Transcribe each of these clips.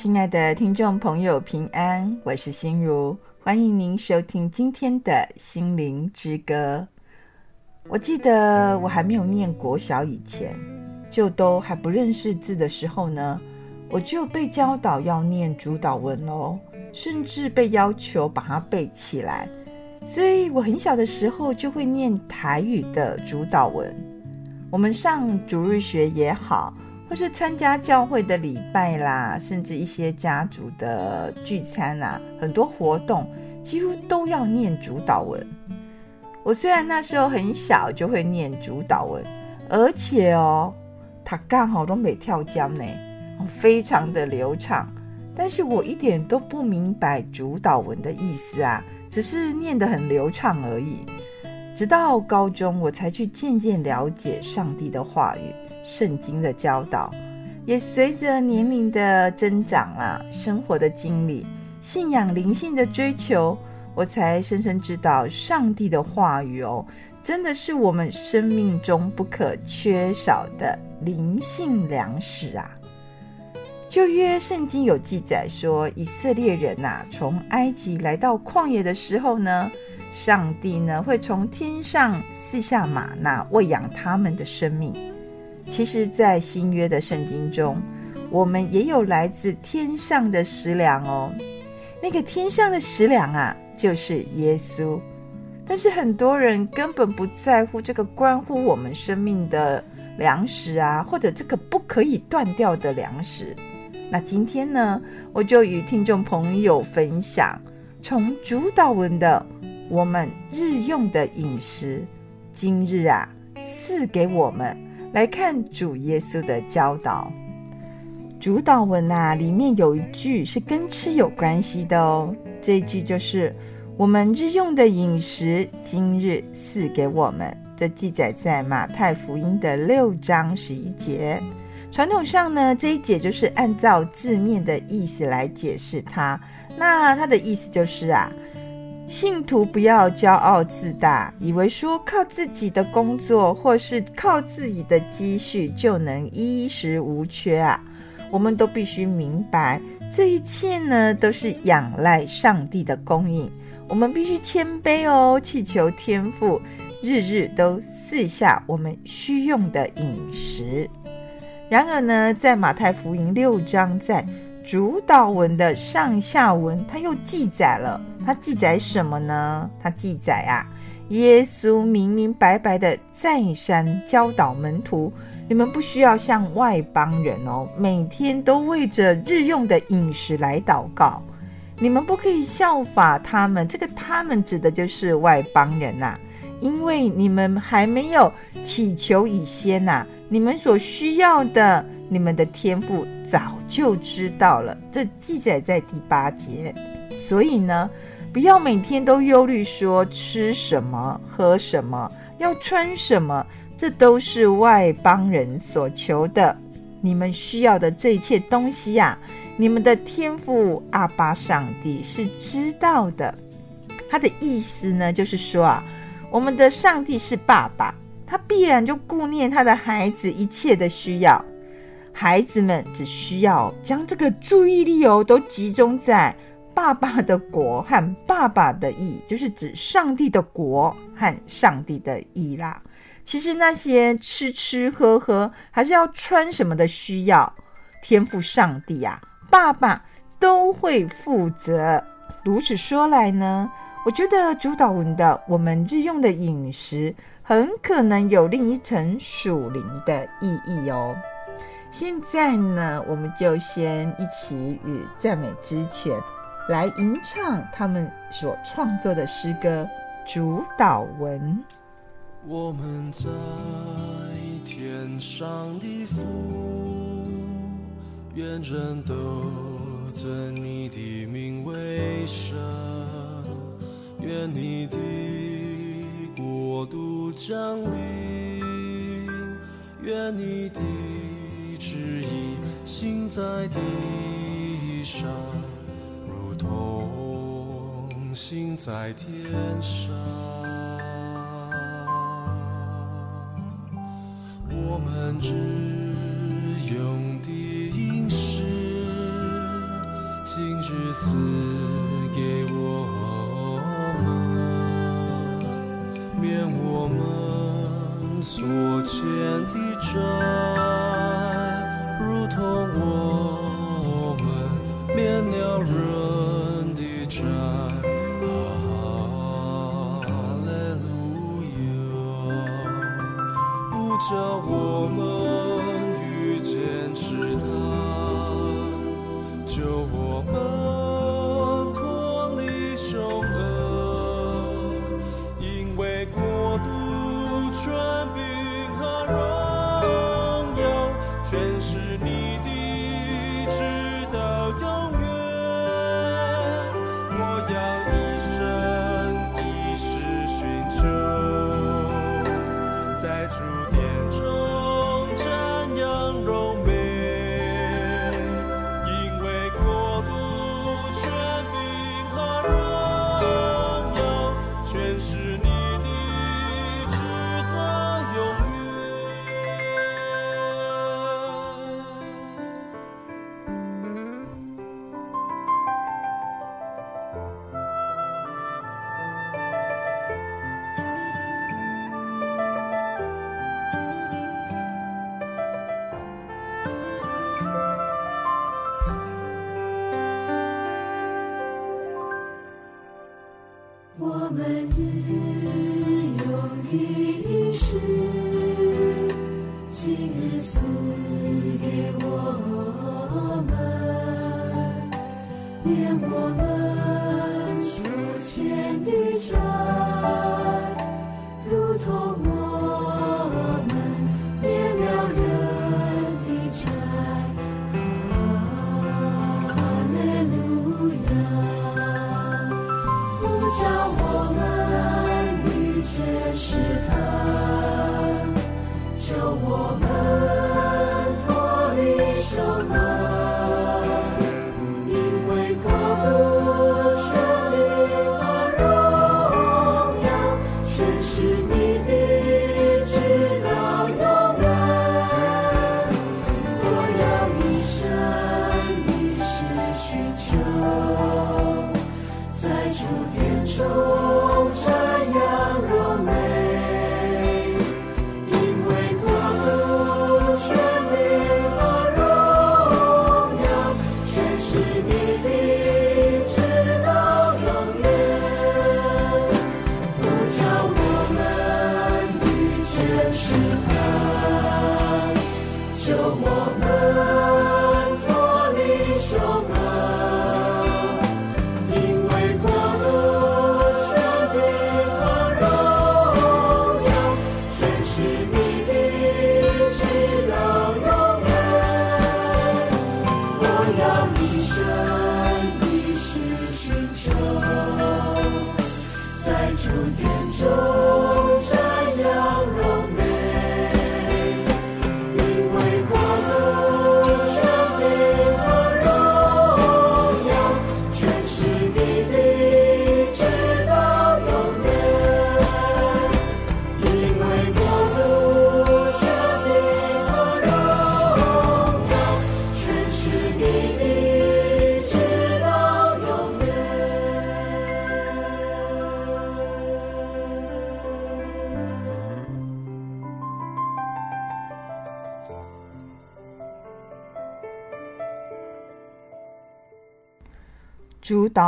亲爱的听众朋友，平安，我是心如，欢迎您收听今天的心灵之歌。我记得我还没有念国小以前，就都还不认识字的时候呢，我就被教导要念主导文喽，甚至被要求把它背起来。所以我很小的时候就会念台语的主导文。我们上主日学也好，或是参加教会的礼拜啦，甚至一些家族的聚餐啊，很多活动几乎都要念主祷文。我虽然那时候很小就会念主祷文，而且哦，他刚好都没跳江呢，非常的流畅。但是我一点都不明白主祷文的意思啊，只是念得很流畅而已。直到高中，我才去渐渐了解上帝的话语、圣经的教导，也随着年龄的增长啊，生活的经历、信仰灵性的追求，我才深深知道上帝的话语哦，真的是我们生命中不可缺少的灵性粮食啊。旧约圣经有记载说，以色列人呐、啊，从埃及来到旷野的时候呢。上帝呢，会从天上赐下吗哪喂养他们的生命。其实，在新约的圣经中，我们也有来自天上的食粮哦。那个天上的食粮啊，就是耶稣。但是很多人根本不在乎这个关乎我们生命的粮食啊，或者这个不可以断掉的粮食。那今天呢，我就与听众朋友分享从主祷文的。我们日用的饮食，今日啊赐给我们来看主耶稣的教导。主祷文啊，里面有一句是跟吃有关系的哦。这一句就是“我们日用的饮食，今日赐给我们”。这记载在马太福音的六章十一节。传统上呢，这一节就是按照字面的意思来解释它。那它的意思就是啊。信徒不要骄傲自大，以为说靠自己的工作或是靠自己的积蓄就能衣食无缺啊！我们都必须明白，这一切呢都是仰赖上帝的供应。我们必须谦卑哦，祈求天父日日都赐下我们需用的饮食。然而呢，在马太福音六章在。主导文的上下文，它又记载了，它记载什么呢？它记载啊，耶稣明明白白的再三教导门徒，你们不需要像外邦人哦，每天都为着日用的饮食来祷告，你们不可以效法他们。这个他们指的就是外邦人呐、啊，因为你们还没有祈求以先呐、啊，你们所需要的。你们的天父早就知道了，这记载在第八节。所以呢，不要每天都忧虑说吃什么、喝什么、要穿什么，这都是外邦人所求的。你们需要的这一切东西呀、啊，你们的天父阿爸上帝是知道的。他的意思呢，就是说啊，我们的上帝是爸爸，他必然就顾念他的孩子一切的需要。孩子们只需要将这个注意力哦，都集中在爸爸的国和爸爸的义，就是指上帝的国和上帝的义啦。其实那些吃吃喝喝，还是要穿什么的需要，天赋上帝呀、啊，爸爸都会负责。如此说来呢，我觉得主祷文的我们日用的饮食，很可能有另一层属灵的意义哦。现在呢，我们就先一起与赞美之泉来吟唱他们所创作的诗歌《主导文》。我们在天上的父，愿人都尊你的名为圣，愿你的国度降临，愿你的。之意心在地上，如同心在天上。我们只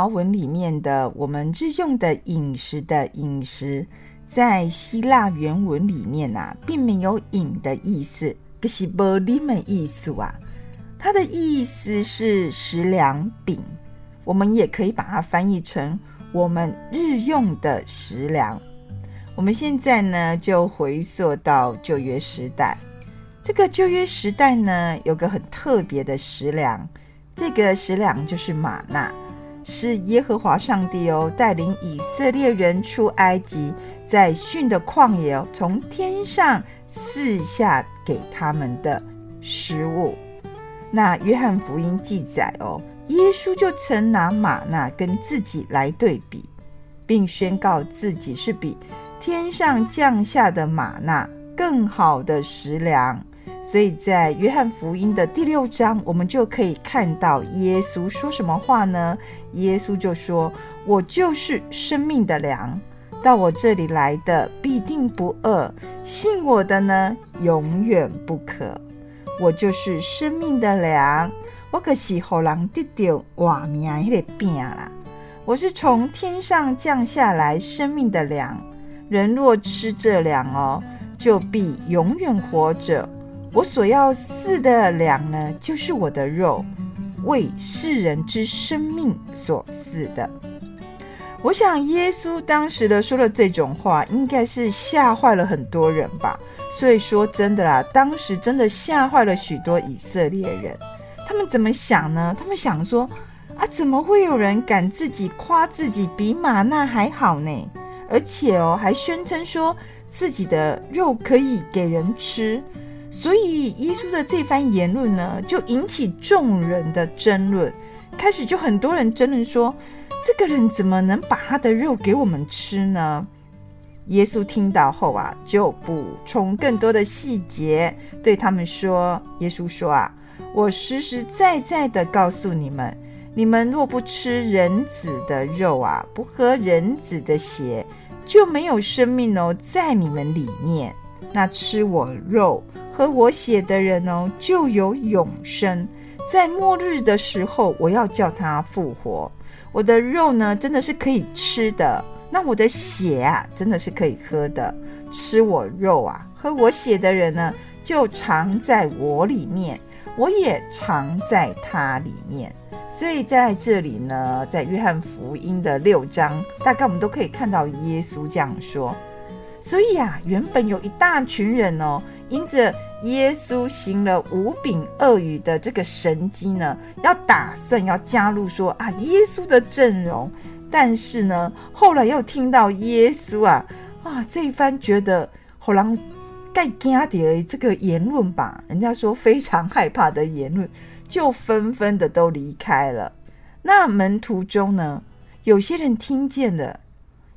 主祷文里面的我们日用的饮食的饮食，在希腊原文里面啊，并没有“饮”的意思，可是无啉的意思啊。它的意思是食粮饼，我们也可以把它翻译成我们日用的食粮。我们现在呢，就回溯到旧约时代。这个旧约时代呢，有个很特别的食粮，这个食粮就是玛纳。是耶和华上帝哦，带领以色列人出埃及，在逊的旷野哦，从天上赐下给他们的食物。那约翰福音记载哦，耶稣就曾拿玛纳跟自己来对比，并宣告自己是比天上降下的玛纳更好的食粮。所以在约翰福音的第六章，我们就可以看到耶稣说什么话呢？耶稣就说：“我就是生命的粮，到我这里来的必定不饿，信我的呢，永远不渴。我就是生命的粮，我可是好人得到活命的那个饼啦。我是从天上降下来生命的粮，人若吃这粮哦，就必永远活着。我所要赐的粮呢，就是我的肉，为世人之生命所赐的。我想，耶稣当时的说了这种话，应该是吓坏了很多人吧。所以说真的啦，当时真的吓坏了许多以色列人。他们怎么想呢？他们想说啊，怎么会有人敢自己夸自己比玛纳还好呢？而且哦，还宣称说自己的肉可以给人吃。所以耶稣的这番言论呢，就引起众人的争论。开始就很多人争论说。这个人怎么能把他的肉给我们吃呢？耶稣听到后啊，就补充更多的细节，对他们说：“耶稣说啊，我实实在在的告诉你们，你们若不吃人子的肉啊，不喝人子的血，就没有生命哦，在你们里面。那吃我肉、喝我血的人哦，就有永生，在末日的时候，我要叫他复活。”我的肉呢，真的是可以吃的。那我的血啊，真的是可以喝的。吃我肉啊，喝我血的人呢，就常在我里面，我也常在他里面。所以在这里呢，在约翰福音的六章，大概我们都可以看到耶稣这样说。所以啊，原本有一大群人哦，因着。耶稣行了五饼二鱼的这个神迹呢，要打算要加入说啊耶稣的阵容，但是呢，后来又听到耶稣啊啊这一番觉得好让盖惊的这个言论吧，人家说非常害怕的言论，就纷纷的都离开了。那门徒中呢，有些人听见了，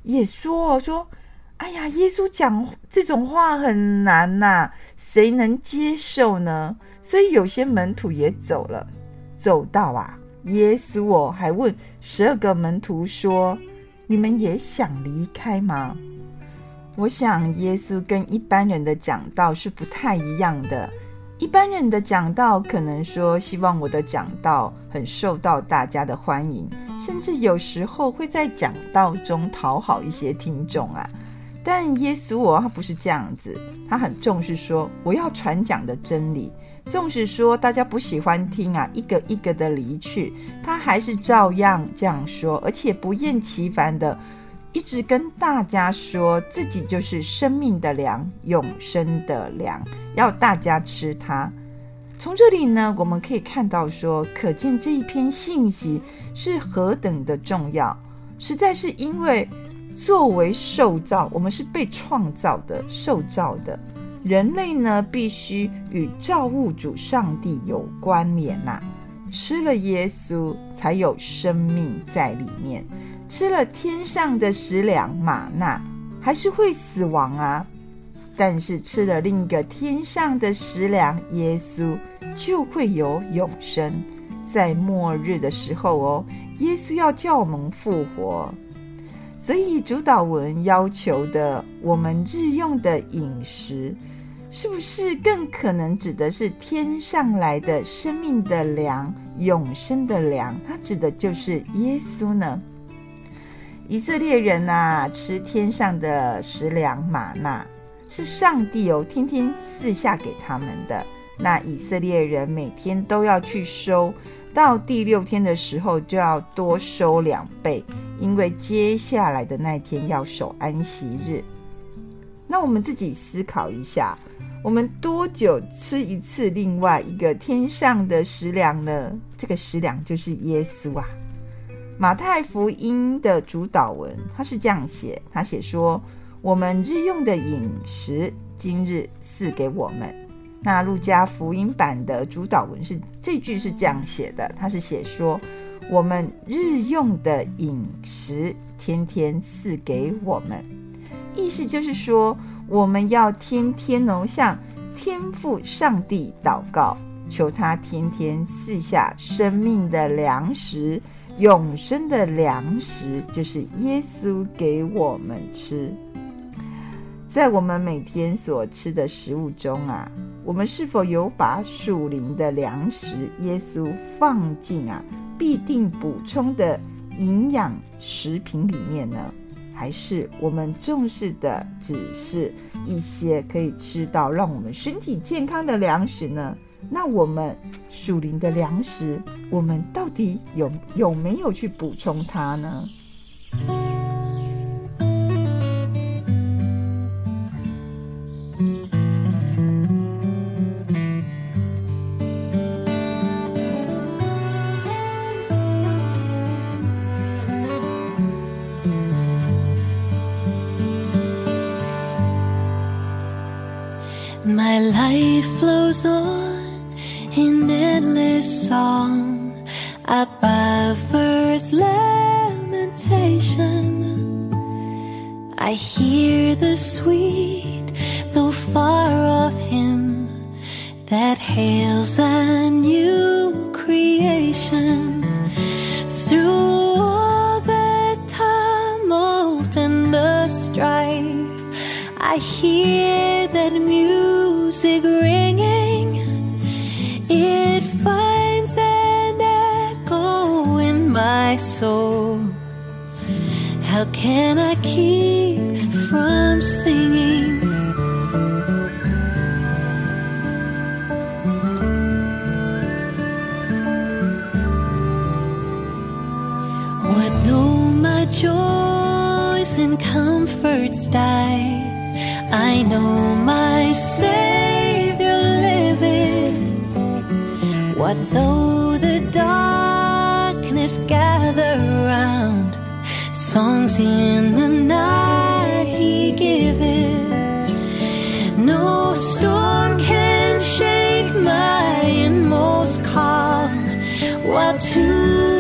也说说。哎呀，耶稣讲这种话很难呐，谁能接受呢？所以有些门徒也走了，走到啊，耶稣哦还问十二个门徒说：“你们也想离开吗？”我想耶稣跟一般人的讲道是不太一样的。一般人的讲道可能说希望我的讲道很受到大家的欢迎，甚至有时候会在讲道中讨好一些听众啊。但耶稣哦，他不是这样子，他很重视说我要传讲的真理，重视说大家不喜欢听啊，一个一个的离去，他还是照样这样说，而且不厌其烦的一直跟大家说自己就是生命的粮，永生的粮，要大家吃它。从这里呢，我们可以看到说，可见这一篇信息是何等的重要，实在是因为。作为受造，我们是被创造的、受造的人类呢，必须与造物主上帝有关联呐、吃了耶稣，才有生命在里面；吃了天上的食粮玛纳，还是会死亡啊。但是吃了另一个天上的食粮耶稣，就会有永生。在末日的时候哦，耶稣要叫我们复活。所以主祷文要求的我们日用的饮食，是不是更可能指的是天上来的生命的粮、永生的粮？它指的就是耶稣呢？以色列人呐、啊，吃天上的食粮玛纳，是上帝哦天天赐下给他们的。那以色列人每天都要去收。到第六天的时候，就要多收两倍，因为接下来的那一天要守安息日。那我们自己思考一下，我们多久吃一次另外一个天上的食粮呢？这个食粮就是耶稣啊。马太福音的主导文，他是这样写，他写说：“我们日用的饮食，今日赐给我们。”那路加福音版的主导文是这句是这样写的，他是写说，我们日用的饮食天天赐给我们，意思就是说，我们要天天能向天父上帝祷告，求他天天赐下生命的粮食永生的粮食，就是耶稣给我们吃。在我们每天所吃的食物中啊，我们是否有把属灵的粮食耶稣放进啊必定补充的营养食品里面呢？还是我们重视的只是一些可以吃到让我们身体健康的粮食呢？那我们属灵的粮食，我们到底有有没有去补充它呢？sol. I my joys and comforts die. I know my Savior liveth. What though the darkness gather round? Songs in the night he giveth. No storm can shake my inmost calm. What to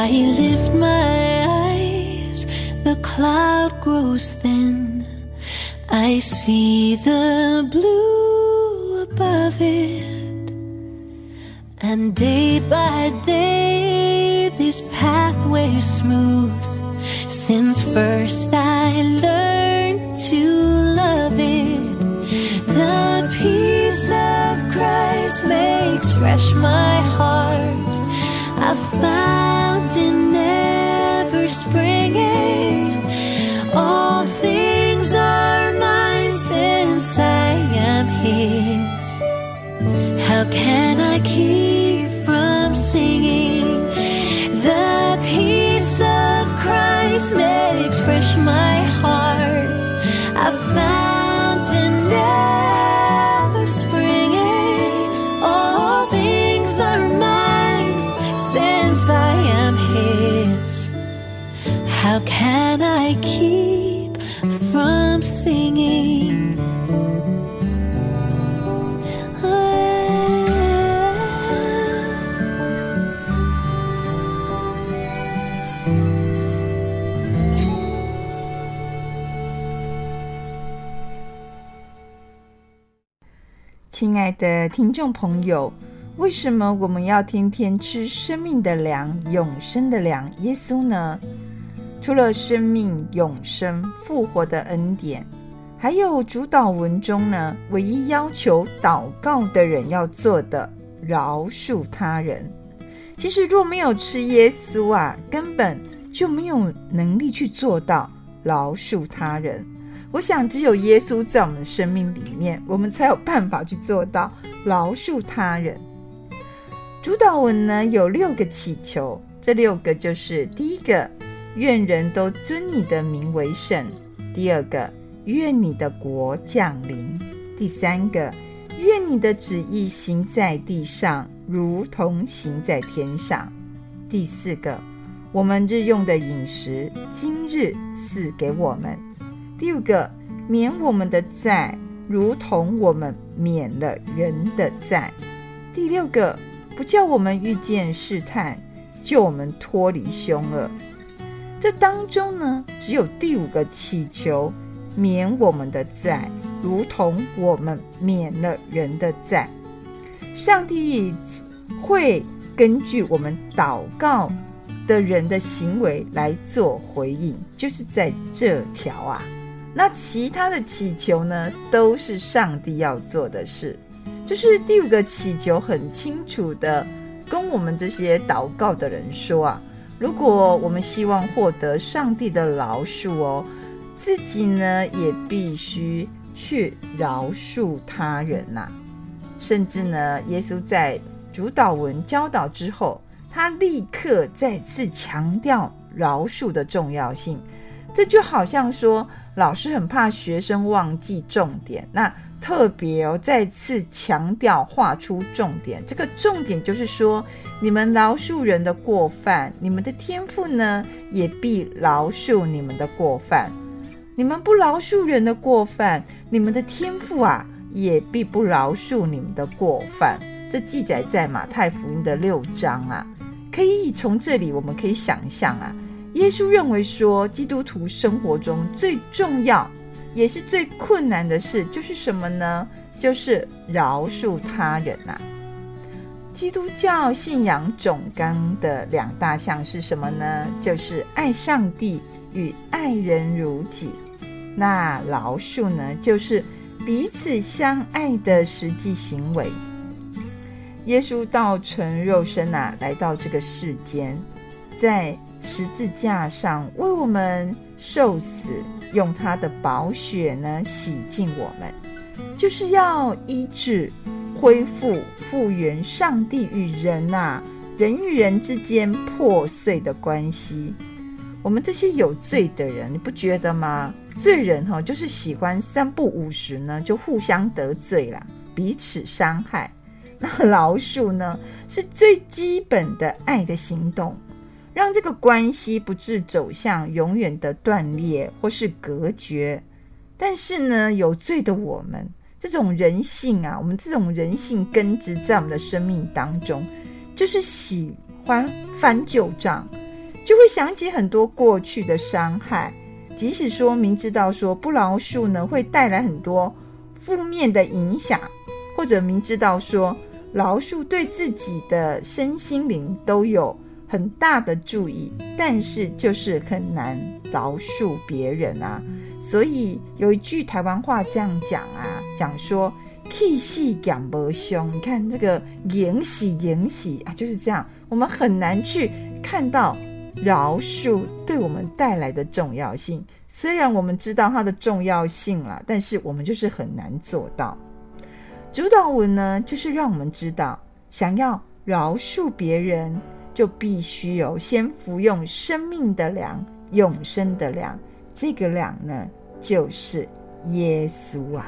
I lift my eyes, the cloud grows thin. I see the blue above it, and day by day this pathway smooths. Since first I learned to love it, the peace of Christ makes fresh my heart. I am his. How can i keep from singing? Ah 亲爱的听众朋友为什么我们要天天吃生命的粮、永生的粮耶稣呢？除了生命、永生、复活的恩典，还有主祷文中呢，唯一要求祷告的人要做的，饶恕他人。其实若没有吃耶稣啊，根本就没有能力去做到饶恕他人。我想，只有耶稣在我们的生命里面，我们才有办法去做到饶恕他人。主祷文呢，有六个祈求，这六个就是：第一个，愿人都尊你的名为圣；第二个，愿你的国降临。第三个，愿你的旨意行在地上，如同行在天上。第四个，我们日用的饮食，今日赐给我们。第五个，免我们的债，如同我们免了人的债。第六个，不叫我们遇见试探，救我们脱离凶恶。这当中呢，只有第五个祈求免我们的债，如同我们免了人的债。上帝会根据我们祷告的人的行为来做回应，就是在这条啊。那其他的祈求呢，都是上帝要做的事。就是第五个祈求，很清楚的跟我们这些祷告的人说啊。如果我们希望获得上帝的饶恕哦，自己呢也必须去饶恕他人呐、甚至呢，耶稣在主祷文教导之后，他立刻再次强调饶恕的重要性。这就好像说，老师很怕学生忘记重点，那。特别哦，再次强调，画出重点。这个重点就是说，你们饶恕人的过犯，你们的天赋呢，也必饶恕你们的过犯。你们不饶恕人的过犯，你们的天赋啊，也必不饶恕你们的过犯。这记载在马太福音的六章啊。可以从这里我们可以想象啊，耶稣认为说，基督徒生活中最重要。也是最困难的事，就是什么呢？就是饶恕他人呐、基督教信仰总纲的两大项是什么呢？就是爱上帝与爱人如己。那饶恕呢，就是彼此相爱的实际行为。耶稣道成肉身啊，来到这个世间，在十字架上为我们受死。用他的宝血呢，洗净我们，就是要医治、恢复、复原上帝与人啊，人与人之间破碎的关系。我们这些有罪的人，你不觉得吗？罪人哈、哦，就是喜欢三不五时呢，就互相得罪了，彼此伤害。那老鼠呢，是最基本的爱的行动。让这个关系不致走向永远的断裂或是隔绝，但是呢，有罪的我们，这种人性啊，我们这种人性根植在我们的生命当中，就是喜欢翻旧账，就会想起很多过去的伤害，即使说明知道说不饶恕呢，会带来很多负面的影响，或者明知道说饶恕对自己的身心灵都有。很大的注意，但是就是很难饶恕别人啊。所以有一句台湾话这样讲啊，讲说气势讲不凶。你看这个延禧延禧啊，就是这样。我们很难去看到饶恕对我们带来的重要性。虽然我们知道它的重要性了，但是我们就是很难做到。主祷文呢，就是让我们知道，想要饶恕别人。就必须有先服用生命的粮，永生的粮。这个粮呢，就是耶稣啊。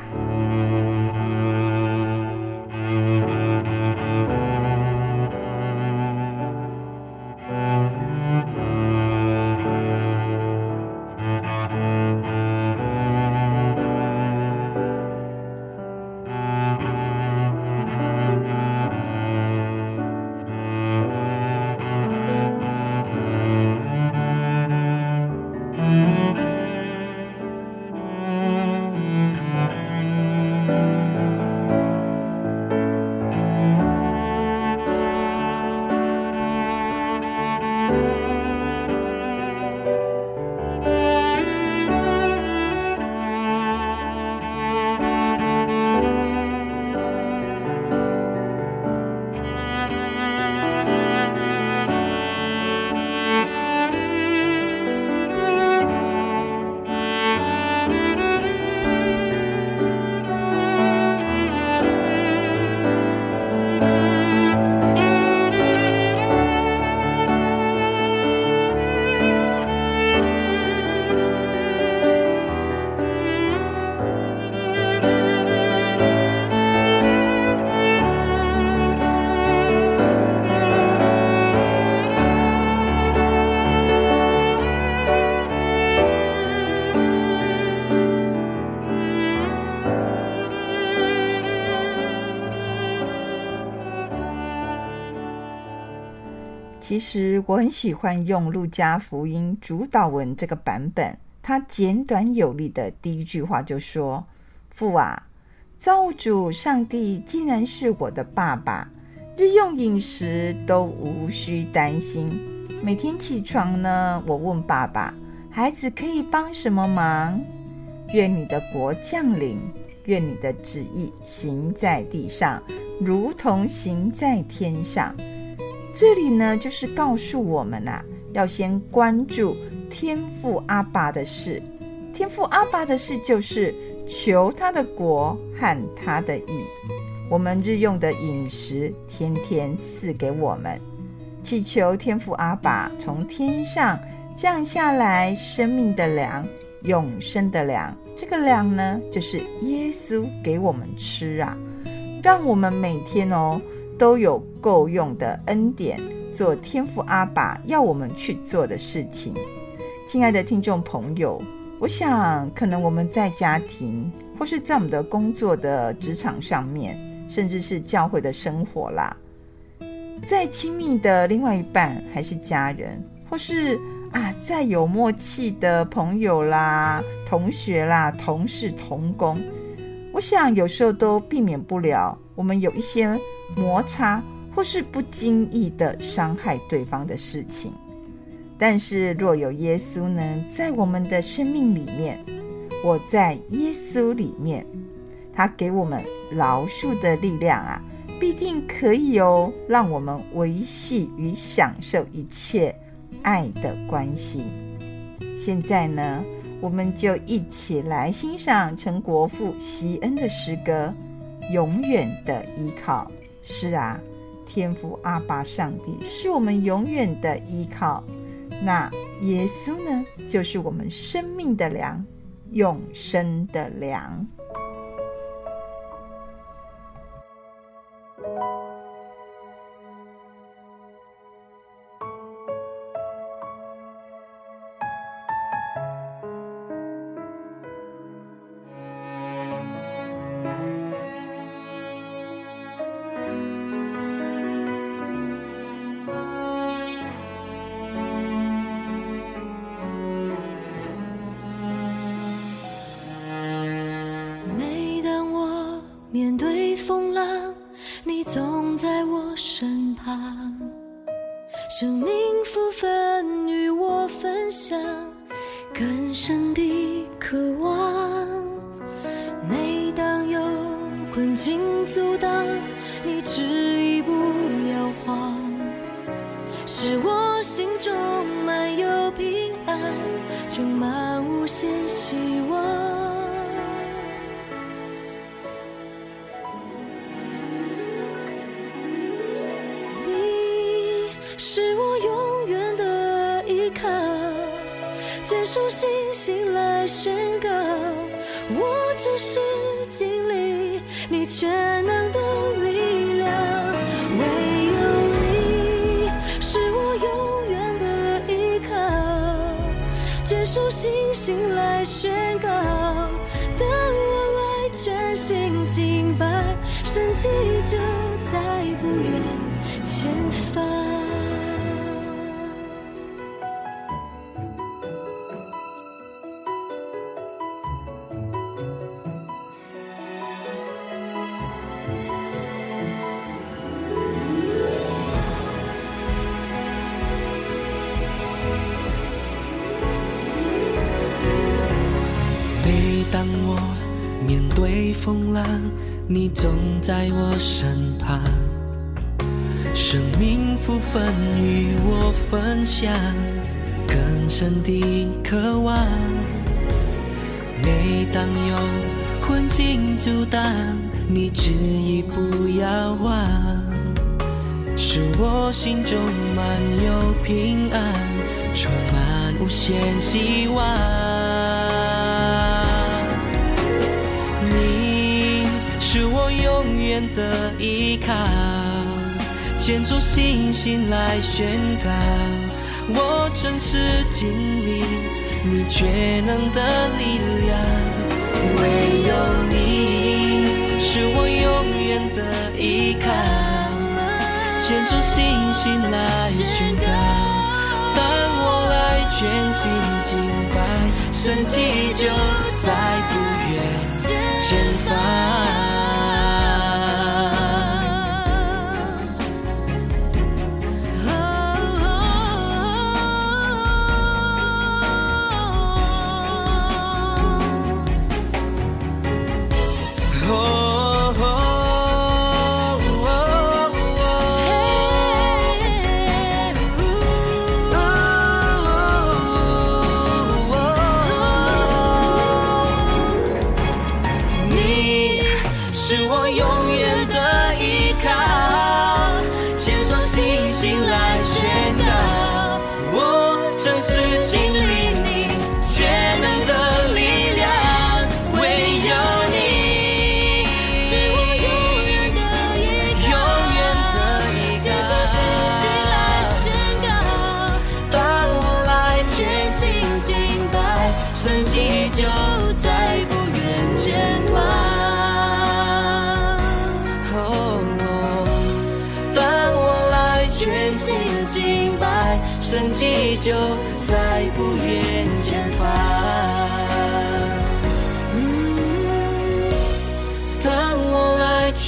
其实我很喜欢用路加福音主祷文这个版本，它简短有力的第一句话就说：“父啊，造物主上帝竟然是我的爸爸，日用饮食都无需担心。每天起床呢，我问爸爸，孩子可以帮什么忙？愿你的国降临，愿你的旨意行在地上，如同行在天上。”这里呢，就是告诉我们啊，要先关注天父阿爸的事。天父阿爸的事就是求他的国和他的义。我们日用的饮食，天天赐给我们，祈求天父阿爸从天上降下来生命的粮、永生的粮。这个粮呢，就是耶稣给我们吃啊，让我们每天哦。都有够用的恩典，做天父阿爸要我们去做的事情。亲爱的听众朋友，我想可能我们在家庭，或是在我们的工作的职场上面，甚至是教会的生活啦，再亲密的另外一半，还是家人，或是啊再有默契的朋友啦、同学啦、同事、同工，我想有时候都避免不了我们有一些。摩擦或是不经意的伤害对方的事情，但是若有耶稣呢，在我们的生命里面，我在耶稣里面，他给我们饶恕的力量啊，必定可以哦，让我们维系与享受一切爱的关系。现在呢，我们就一起来欣赏陈国富席恩的诗歌《永远的依靠》。是啊，天父阿爸上帝是我们永远的依靠。那耶稣呢，就是我们生命的粮，永生的粮。坚守信心来宣告，我只是经历你全能的力量。唯有你是我永远的依靠，坚守信心来宣告，当我来全心敬拜，神迹就与我分享，更深的渴望。每当有困境阻挡，你执意不要忘，使我心中满有平安，充满无限希望。你是我永远的依靠，坚守信心来宣告，我真实经历你全能的力量。唯有你是我永远的依靠，献出信心来宣告。当我来全心敬拜，神迹就在不远前方。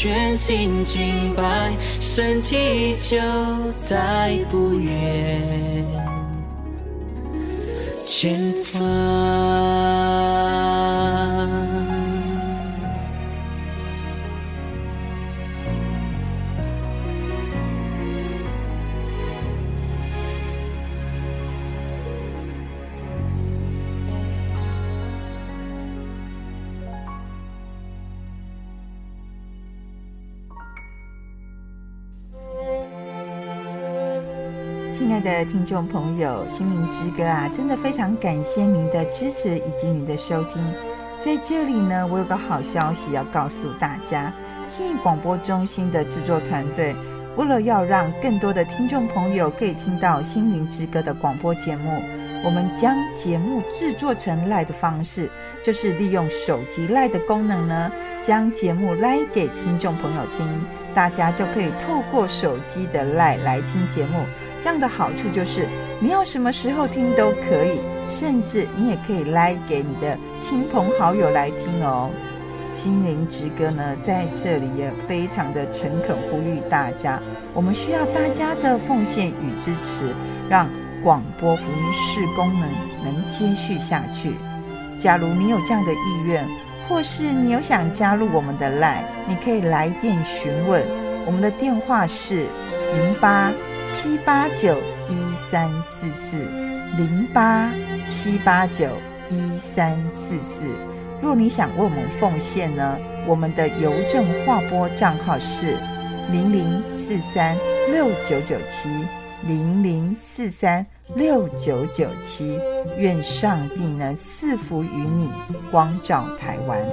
全心敬拜，神迹就在不远前方。的听众朋友，心灵之歌啊，真的非常感谢您的支持以及您的收听。在这里呢，我有个好消息要告诉大家：信义广播中心的制作团队，为了要让更多的听众朋友可以听到心灵之歌的广播节目，我们将节目制作成 LINE 的方式，就是利用手机 LINE 的功能呢，将节目赖给听众朋友听，大家就可以透过手机的赖来听节目。这样的好处就是，你要什么时候听都可以，甚至你也可以来给你的亲朋好友来听哦。心灵之歌呢，在这里也非常的诚恳呼吁大家，我们需要大家的奉献与支持，让广播福音事功能能接续下去。假如你有这样的意愿，或是你有想加入我们的 LINE，你可以来电询问，我们的电话是零八。七八九一三四四零八七八九一三四四。若你想为我们奉献呢，我们的邮政划拨账号是零零四三六九九七零零四三六九九七。愿上帝呢赐福于你，光照台湾。